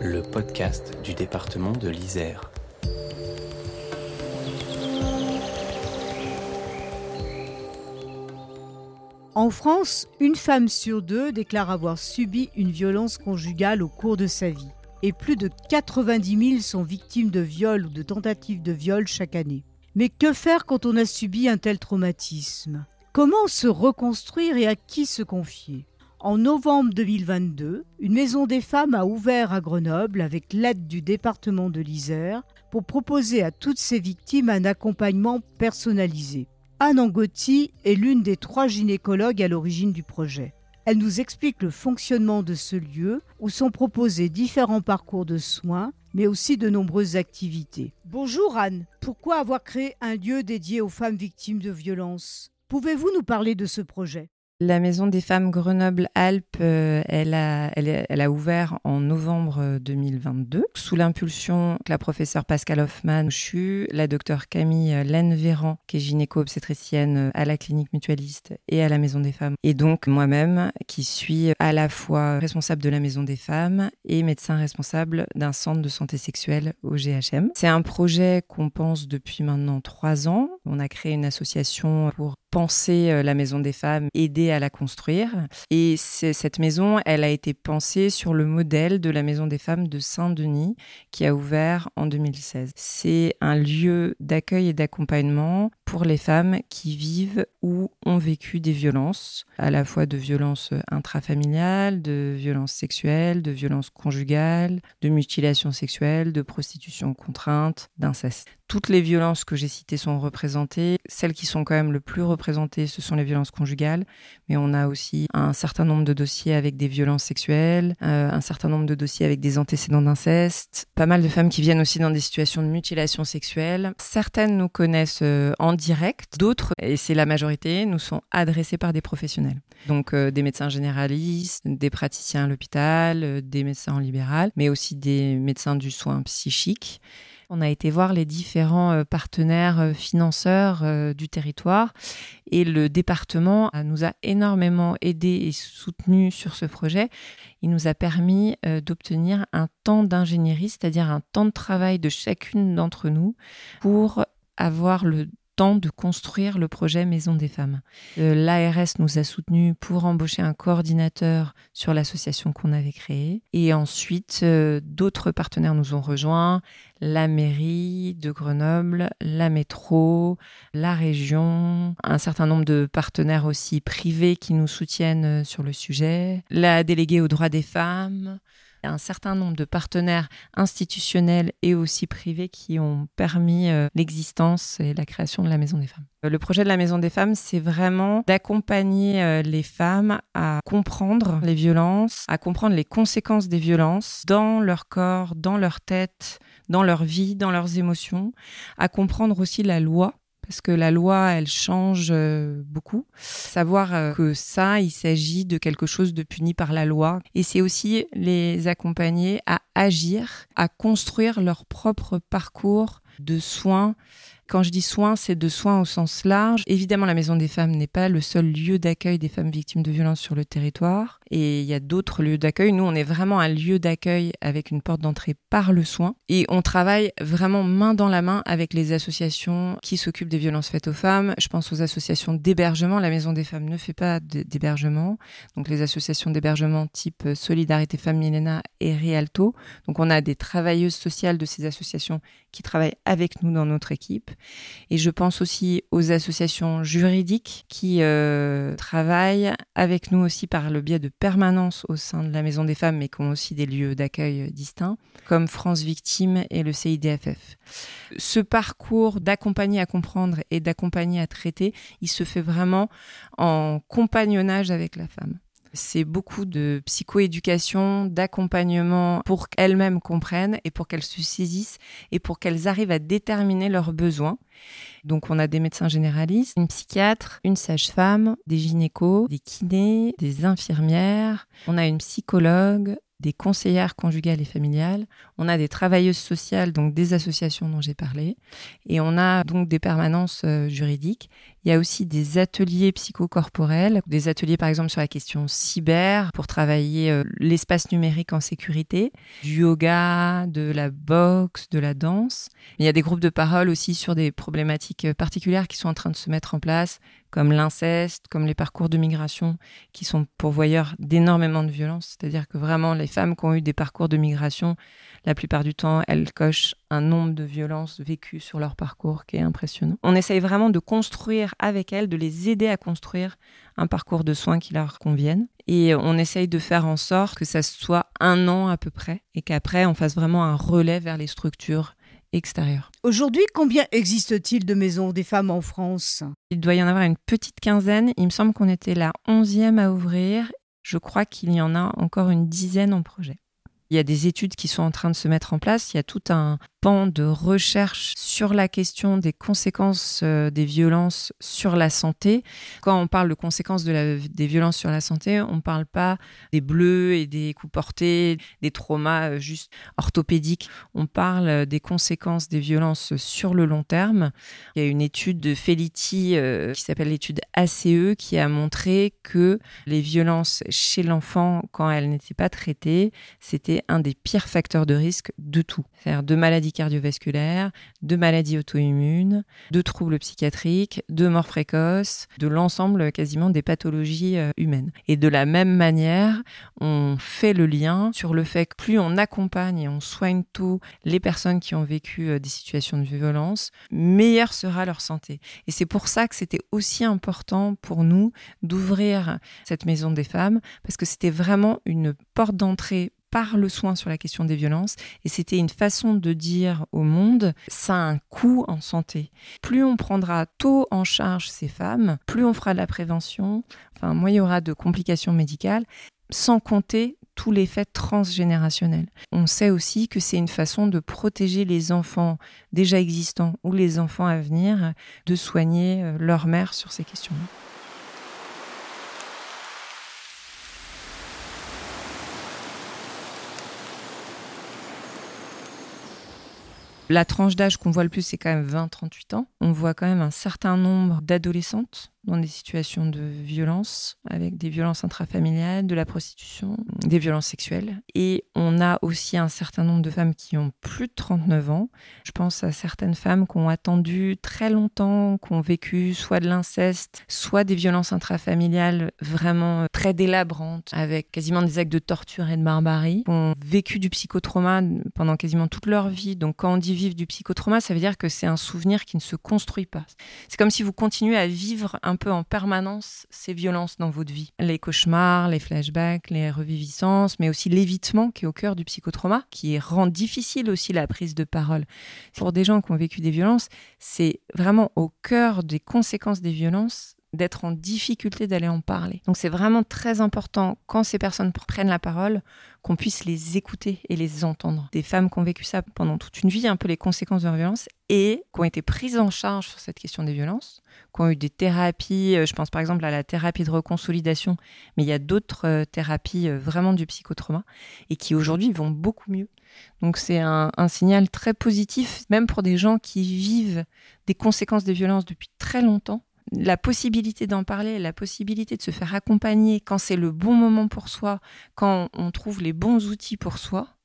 Le podcast du département de l'Isère. En France, une femme sur deux déclare avoir subi une violence conjugale au cours de sa vie. Et plus de 90 000 sont victimes de viols ou de tentatives de viol chaque année. Mais que faire quand on a subi un tel traumatisme? Comment se reconstruire et à qui se confier? En novembre 2022, une maison des femmes a ouvert à Grenoble avec l'aide du département de l'Isère pour proposer à toutes ces victimes un accompagnement personnalisé. Anne Angotti est l'une des trois gynécologues à l'origine du projet. Elle nous explique le fonctionnement de ce lieu où sont proposés différents parcours de soins, mais aussi de nombreuses activités. Bonjour Anne, pourquoi avoir créé un lieu dédié aux femmes victimes de violences? Pouvez-vous nous parler de ce projet? La Maison des femmes Grenoble-Alpes, euh, elle, a, ouvert en novembre 2022 sous l'impulsion de la professeure Pascal Hoffman CHU, la docteure Camille Laine-Véran, qui est gynéco-obstétricienne à la clinique mutualiste et à la Maison des femmes, et donc moi-même qui suis à la fois responsable de la Maison des femmes et médecin responsable d'un centre de santé sexuelle au GHM. C'est un projet qu'on pense depuis maintenant trois ans. On a créé une association pour penser euh, la maison des femmes, aider à la construire. Et cette maison, elle a été pensée sur le modèle de la maison des femmes de Saint-Denis qui a ouvert en 2016. C'est un lieu d'accueil et d'accompagnement pour les femmes qui vivent ou ont vécu des violences, à la fois de violences intrafamiliales, de violences sexuelles, de violences conjugales, de mutilations sexuelles, de prostitution contrainte, d'inceste toutes les violences que j'ai citées sont représentées. Celles qui sont quand même le plus représentées, ce sont les violences conjugales, mais on a aussi un certain nombre de dossiers avec des violences sexuelles, euh, un certain nombre de dossiers avec des antécédents d'inceste, pas mal de femmes qui viennent aussi dans des situations de mutilation sexuelle. Certaines nous connaissent euh, en direct, d'autres, et c'est la majorité, nous sont adressées par des professionnels. Donc euh, des médecins généralistes, des praticiens à l'hôpital, des médecins en libéral, mais aussi des médecins du soin psychique. On a été voir les différents euh, partenaires euh, financeurs euh, du territoire et le département nous a énormément aidé et soutenu sur ce projet. Il nous a permis d'obtenir un temps d'ingénierie, c'est-à-dire un temps de travail de chacune d'entre nous pour avoir le temps de construire le projet Maison des femmes. Euh, L'ARS nous a soutenus pour embaucher un coordinateur sur l'association qu'on avait créée. Et ensuite, euh, d'autres partenaires nous ont rejoints, la mairie de Grenoble, la métro, la région, un certain nombre de partenaires aussi privés qui nous soutiennent euh, sur le sujet, la déléguée aux droits des femmes, un certain nombre de partenaires institutionnels et aussi privés qui ont permis euh, l'existence et la création de la Maison des femmes. Euh, le projet de la Maison des femmes, c'est vraiment d'accompagner euh, les femmes à comprendre les violences, à comprendre les conséquences des violences dans leur corps, dans leur tête, dans leur vie, dans leurs émotions, à comprendre aussi la loi parce que la loi, elle change euh, beaucoup. Savoir euh, que ça, il s'agit de quelque chose de puni par la loi. Et c'est aussi les accompagner à agir, à construire leur propre parcours de soins quand je dis soins, c'est de soins au sens large. Évidemment, la Maison des femmes n'est pas le seul lieu d'accueil des femmes victimes de violences sur le territoire. Et il y a d'autres lieux d'accueil. Nous, on est vraiment un lieu d'accueil avec une porte d'entrée par le soin. Et on travaille vraiment main dans la main avec les associations qui s'occupent des violences faites aux femmes. Je pense aux associations d'hébergement. La Maison des femmes ne fait pas d'hébergement. Donc les associations d'hébergement type Solidarité Femmes Milena et Rialto. Donc on a des travailleuses sociales de ces associations qui travaillent avec nous dans notre équipe. Et je pense aussi aux associations juridiques qui euh, travaillent avec nous aussi par le biais de permanence au sein de la Maison des femmes, mais qui ont aussi des lieux d'accueil distincts, comme France Victime et le CIDFF. Ce parcours d'accompagner à comprendre et d'accompagner à traiter, il se fait vraiment en compagnonnage avec la femme. C'est beaucoup de psychoéducation, d'accompagnement pour qu'elles-mêmes comprennent et pour qu'elles se saisissent et pour qu'elles arrivent à déterminer leurs besoins. Donc on a des médecins généralistes, une psychiatre, une sage-femme, des gynécos, des kinés, des infirmières, on a une psychologue, des conseillères conjugales et familiales, on a des travailleuses sociales, donc des associations dont j'ai parlé, et on a donc des permanences euh, juridiques. Il y a aussi des ateliers psychocorporels, des ateliers par exemple sur la question cyber pour travailler euh, l'espace numérique en sécurité, du yoga, de la boxe, de la danse. Il y a des groupes de parole aussi sur des problématiques particulières qui sont en train de se mettre en place, comme l'inceste, comme les parcours de migration, qui sont pourvoyeurs d'énormément de violences. C'est-à-dire que vraiment, les femmes qui ont eu des parcours de migration, la plupart du temps, elles cochent un nombre de violences vécues sur leur parcours qui est impressionnant. On essaye vraiment de construire avec elles, de les aider à construire un parcours de soins qui leur convienne. Et on essaye de faire en sorte que ça soit un an à peu près et qu'après, on fasse vraiment un relais vers les structures Aujourd'hui, combien existe-t-il de maisons des femmes en France? Il doit y en avoir une petite quinzaine. Il me semble qu'on était la onzième à ouvrir. Je crois qu'il y en a encore une dizaine en projet. Il y a des études qui sont en train de se mettre en place. Il y a tout un de recherche sur la question des conséquences euh, des violences sur la santé. Quand on parle de conséquences de des violences sur la santé, on ne parle pas des bleus et des coups portés, des traumas euh, juste orthopédiques. On parle euh, des conséquences des violences sur le long terme. Il y a une étude de Feliti qui s'appelle l'étude ACE qui a montré que les violences chez l'enfant, quand elles n'étaient pas traitées, c'était un des pires facteurs de risque de tout. C'est-à-dire de maladies cardiovasculaires, de maladies auto-immunes, de troubles psychiatriques, de morts précoces, de l'ensemble quasiment des pathologies euh, humaines. Et de la même manière, on fait le lien sur le fait que plus on accompagne et on soigne tout les personnes qui ont vécu euh, des situations de violence, meilleure sera leur santé. Et c'est pour ça que c'était aussi important pour nous d'ouvrir cette maison des femmes, parce que c'était vraiment une porte d'entrée par le soin sur la question des violences. Et c'était une façon de dire au monde, ça a un coût en santé. Plus on prendra tôt en charge ces femmes, plus on fera de la prévention, enfin, moins il y aura de complications médicales, sans compter tous les faits transgénérationnels. On sait aussi que c'est une façon de protéger les enfants déjà existants ou les enfants à venir, de soigner euh, leur mère sur ces questions-là. La tranche d'âge qu'on voit le plus, c'est quand même 20-38 ans. On voit quand même un certain nombre d'adolescentes dans des situations de violence, avec des violences intrafamiliales, de la prostitution, des violences sexuelles. Et on a aussi un certain nombre de femmes qui ont plus de 39 ans. Je pense à certaines femmes qui ont attendu très longtemps, qui ont vécu soit de l'inceste, soit des violences intrafamiliales vraiment très délabrantes, avec quasiment des actes de torture et de barbarie, qui ont vécu du psychotrauma pendant quasiment toute leur vie. Donc quand on dit vivre du psychotrauma, ça veut dire que c'est un souvenir qui ne se construit pas. C'est comme si vous continuez à vivre un un peu en permanence ces violences dans votre vie. Les cauchemars, les flashbacks, les reviviscences, mais aussi l'évitement qui est au cœur du psychotrauma, qui rend difficile aussi la prise de parole. Pour des gens qui ont vécu des violences, c'est vraiment au cœur des conséquences des violences d'être en difficulté d'aller en parler. Donc c'est vraiment très important quand ces personnes prennent la parole qu'on puisse les écouter et les entendre. Des femmes qui ont vécu ça pendant toute une vie, un peu les conséquences de leur violence, et qui ont été prises en charge sur cette question des violences, qui ont eu des thérapies, euh, je pense par exemple à la thérapie de reconsolidation, mais il y a d'autres euh, thérapies euh, vraiment du psychotrauma, et qui aujourd'hui vont beaucoup mieux. Donc c'est un, un, signal très positif, même pour des gens qui vivent des conséquences des violences depuis très longtemps la possibilité d'en parler, la possibilité de se faire accompagner quand c'est le bon moment pour soi, quand on trouve les bons outils pour soi,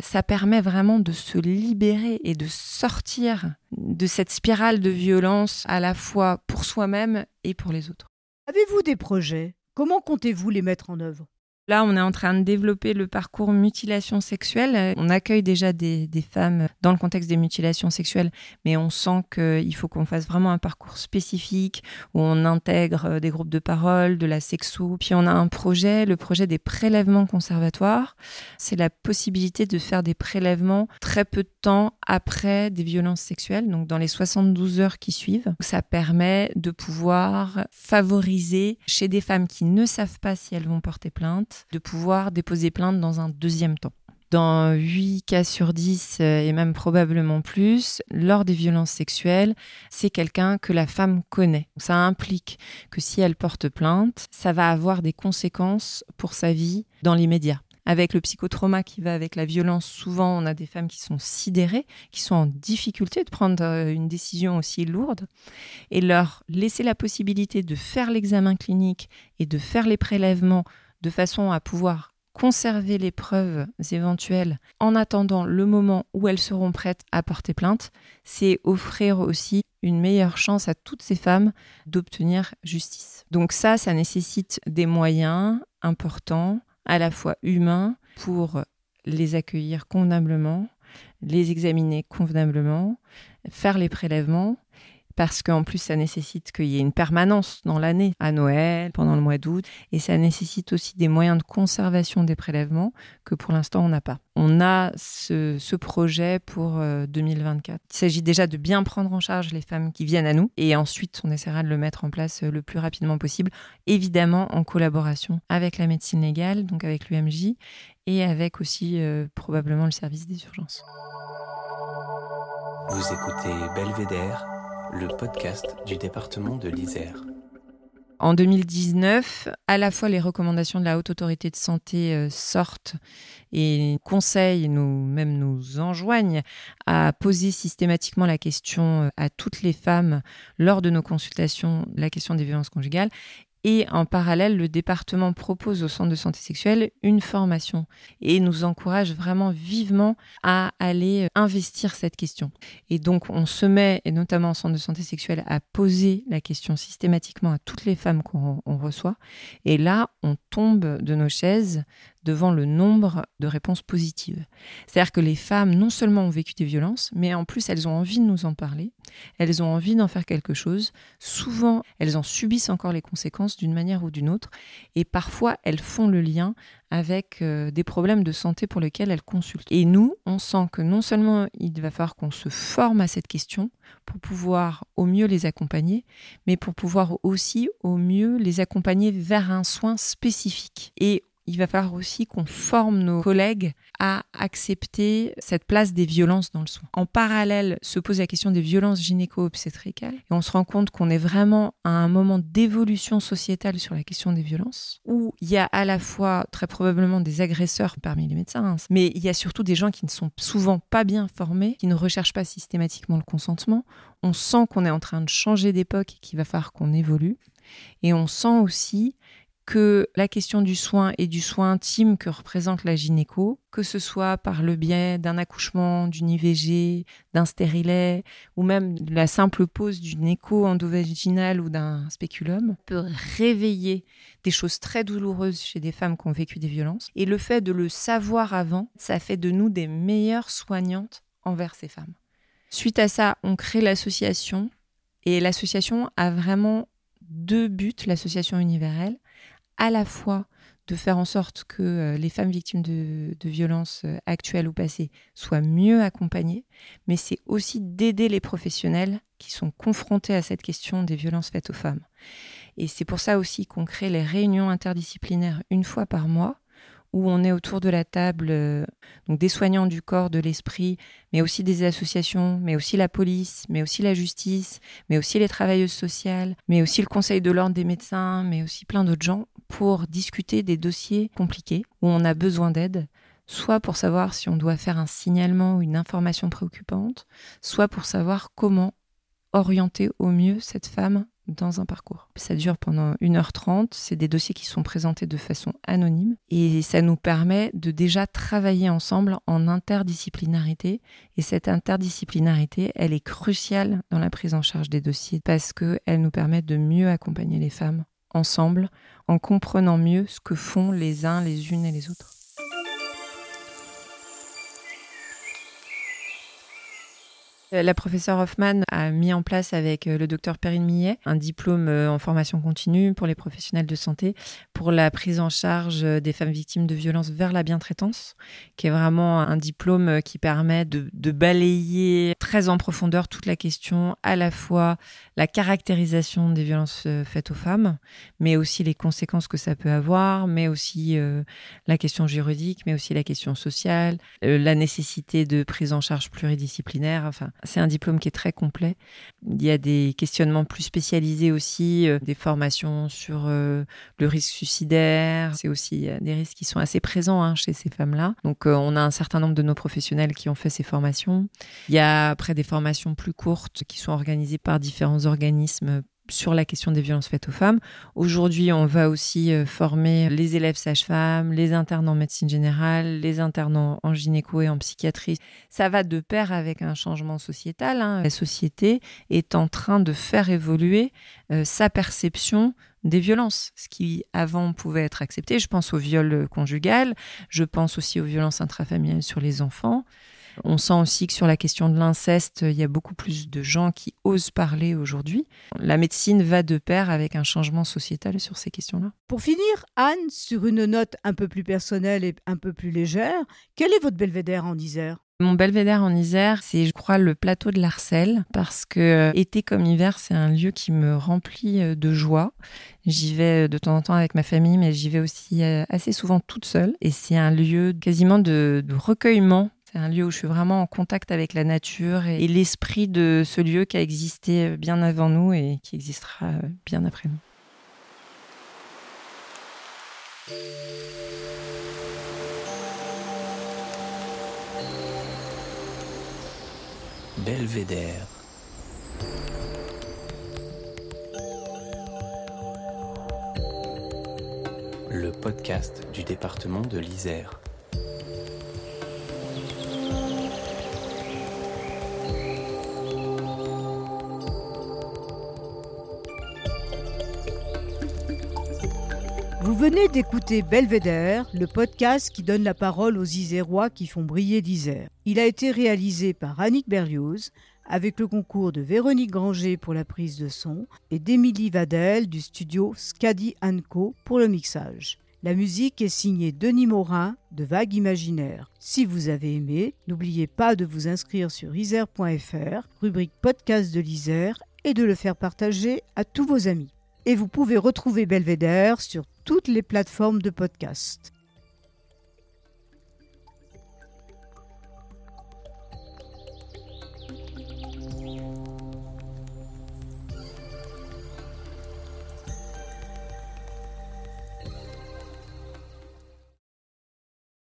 ça permet vraiment de se libérer et de sortir de cette spirale de violence à la fois pour soi-même et pour les autres. Avez-vous des projets? Comment comptez-vous les mettre en œuvre? Là, on est en train de développer le parcours mutilation sexuelle. On accueille déjà des, femmes dans le contexte des mutilations sexuelles, mais on sent qu'il faut qu'on fasse vraiment un parcours spécifique où on intègre euh, des groupes de parole, de la sexo. Puis on a un projet, le projet des prélèvements conservatoires. C'est la possibilité de faire des prélèvements très peu de temps après des violences sexuelles, donc dans les 72 heures qui suivent. Ça permet de pouvoir favoriser chez des femmes qui ne savent pas si elles vont porter plainte de pouvoir déposer plainte dans un deuxième temps. Dans 8 cas sur 10 euh, et même probablement plus, lors des violences sexuelles, c'est quelqu'un que la femme connaît. Ça implique que si elle porte plainte, ça va avoir des conséquences pour sa vie dans l'immédiat. avec le psychotrauma qui va avec la violence, souvent on a des femmes qui sont sidérées, qui sont en difficulté de prendre euh, une décision aussi lourde, et leur laisser la possibilité de faire l'examen clinique et de faire les prélèvements de façon à pouvoir conserver les preuves éventuelles en attendant le moment où elles seront prêtes à porter plainte, c'est offrir aussi une meilleure chance à toutes ces femmes d'obtenir justice. Donc ça, ça nécessite des moyens importants, à la fois humains, pour les accueillir convenablement, les examiner convenablement, faire les prélèvements, parce qu'en plus ça nécessite qu'il y ait une permanence dans l'année, à Noël, pendant le mois d'août, et ça nécessite aussi des moyens de conservation des prélèvements que pour l'instant on n'a pas. On a ce, projet pour 2024. Euh, Il s'agit déjà de bien prendre en charge les femmes qui viennent à nous, et ensuite on essaiera de le mettre en place euh, le plus rapidement possible, évidemment en collaboration avec la médecine légale, donc avec l'UMJ, et avec aussi euh, probablement le service des urgences. Vous écoutez Belvédère le podcast du département de l'Isère. En 2019, à la fois les recommandations de la Haute Autorité de Santé euh, sortent et conseillent, nous, même nous enjoignent à poser systématiquement la question euh, à toutes les femmes lors de nos consultations, la question des violences conjugales. Et en parallèle, le département propose au centre de santé sexuelle une formation et nous encourage vraiment vivement à aller investir cette question. Et donc, on se met, et notamment au centre de santé sexuelle, à poser la question systématiquement à toutes les femmes qu'on reçoit. Et là, on tombe de nos chaises devant le nombre de réponses positives. C'est-à-dire que les femmes, non seulement ont vécu des violences, mais en plus, elles ont envie de nous en parler, elles ont envie d'en faire quelque chose. Souvent, elles en subissent encore les conséquences d'une manière ou d'une autre, et parfois, elles font le lien avec euh, des problèmes de santé pour lesquels elles consultent. Et nous, on sent que non seulement il va falloir qu'on se forme à cette question pour pouvoir au mieux les accompagner, mais pour pouvoir aussi au mieux les accompagner vers un soin spécifique. Et il va falloir aussi qu'on forme nos collègues à accepter cette place des violences dans le soin. En parallèle, se pose la question des violences gynéco-obstétricales et on se rend compte qu'on est vraiment à un moment d'évolution sociétale sur la question des violences où il y a à la fois très probablement des agresseurs parmi les médecins, hein, mais il y a surtout des gens qui ne sont souvent pas bien formés, qui ne recherchent pas systématiquement le consentement. On sent qu'on est en train de changer d'époque et qu'il va falloir qu'on évolue. Et on sent aussi que la question du soin et du soin intime que représente la gynéco, que ce soit par le biais d'un accouchement, d'une IVG, d'un stérilet, ou même de la simple pose d'une écho endovaginale ou d'un spéculum, peut réveiller des choses très douloureuses chez des femmes qui ont vécu des violences. Et le fait de le savoir avant, ça fait de nous des meilleures soignantes envers ces femmes. Suite à ça, on crée l'association, et l'association a vraiment deux buts, l'association universelle à la fois de faire en sorte que euh, les femmes victimes de, violences euh, actuelles ou passées soient mieux accompagnées, mais c'est aussi d'aider les professionnels qui sont confrontés à cette question des violences faites aux femmes. Et c'est pour ça aussi qu'on crée les réunions interdisciplinaires une fois par mois, où on est autour de la table, euh, donc des soignants du corps, de l'esprit, mais aussi des associations, mais aussi la police, mais aussi la justice, mais aussi les travailleuses sociales, mais aussi le conseil de l'ordre des médecins, mais aussi plein d'autres gens, pour discuter des dossiers compliqués où on a besoin d'aide, soit pour savoir si on doit faire un signalement ou une information préoccupante, soit pour savoir comment orienter au mieux cette femme dans un parcours. Ça dure pendant 1h30, c'est des dossiers qui sont présentés de façon anonyme et ça nous permet de déjà travailler ensemble en interdisciplinarité et cette interdisciplinarité, elle est cruciale dans la prise en charge des dossiers parce qu'elle nous permet de mieux accompagner les femmes ensemble en comprenant mieux ce que font les uns les unes et les autres. La professeure Hoffman a mis en place avec euh, le docteur Perrine Millet un diplôme euh, en formation continue pour les professionnels de santé pour la prise en charge des femmes victimes de violences vers la bientraitance, qui est vraiment un diplôme qui permet de, balayer très en profondeur toute la question, à la fois la caractérisation des violences faites aux femmes, mais aussi les conséquences que ça peut avoir, mais aussi la question juridique, mais aussi la question sociale, la nécessité de prise en charge pluridisciplinaire. Enfin, C'est un diplôme qui est très complet. Il y a des questionnements plus spécialisés aussi, euh, des formations sur euh, le risque suicidaire. C'est aussi euh, des risques qui sont assez présents hein, chez ces femmes-là. Donc on a un certain nombre de nos professionnels qui ont fait ces formations. Il y a après des formations plus courtes qui sont organisées par différents organismes sur la question des violences faites aux femmes. Aujourd'hui, on va aussi euh, former les élèves sages-femmes, les internes en médecine générale, les internes en gynéco et en psychiatrie. Ça va de pair avec un changement sociétal. Hein. La société est en train de faire évoluer euh, sa perception des violences, ce qui avant pouvait être accepté. Je pense au viol conjugal, je pense aussi aux violences intrafamiliales sur les enfants. On sent aussi que sur la question de l'inceste, il y a beaucoup plus de gens qui osent parler aujourd'hui. La médecine va de pair avec un changement sociétal sur ces questions-là. Pour finir, Anne, sur une note un peu plus personnelle et un peu plus légère, quel est votre belvédère en Isère? Mon belvédère en Isère, c'est, je crois, le plateau de l'Arcel, parce que euh, été comme hiver, c'est un lieu qui me remplit euh, de joie. J'y vais euh, de temps en temps avec ma famille, mais j'y vais aussi assez souvent toute seule. Et c'est un lieu quasiment de recueillement c'est un lieu où je suis vraiment en contact avec la nature et, l'esprit de ce lieu qui a existé bien avant nous et qui existera bien après nous. Belvédère. Le podcast du département de l'Isère. Venez d'écouter Belvédère, le podcast qui donne la parole aux Isérois qui font briller l'Isère. Il a été réalisé par Annick Berlioz avec le concours de Véronique Granger pour la prise de son et d'Émilie Vadel du studio Scadi Co pour le mixage. La musique est signée Denis Morin de Vague Imaginaire. Si vous avez aimé, n'oubliez pas de vous inscrire sur isère.fr, rubrique podcast de l'Isère, et de le faire partager à tous vos amis. Et vous pouvez retrouver Belvédère sur toutes les plateformes de podcast.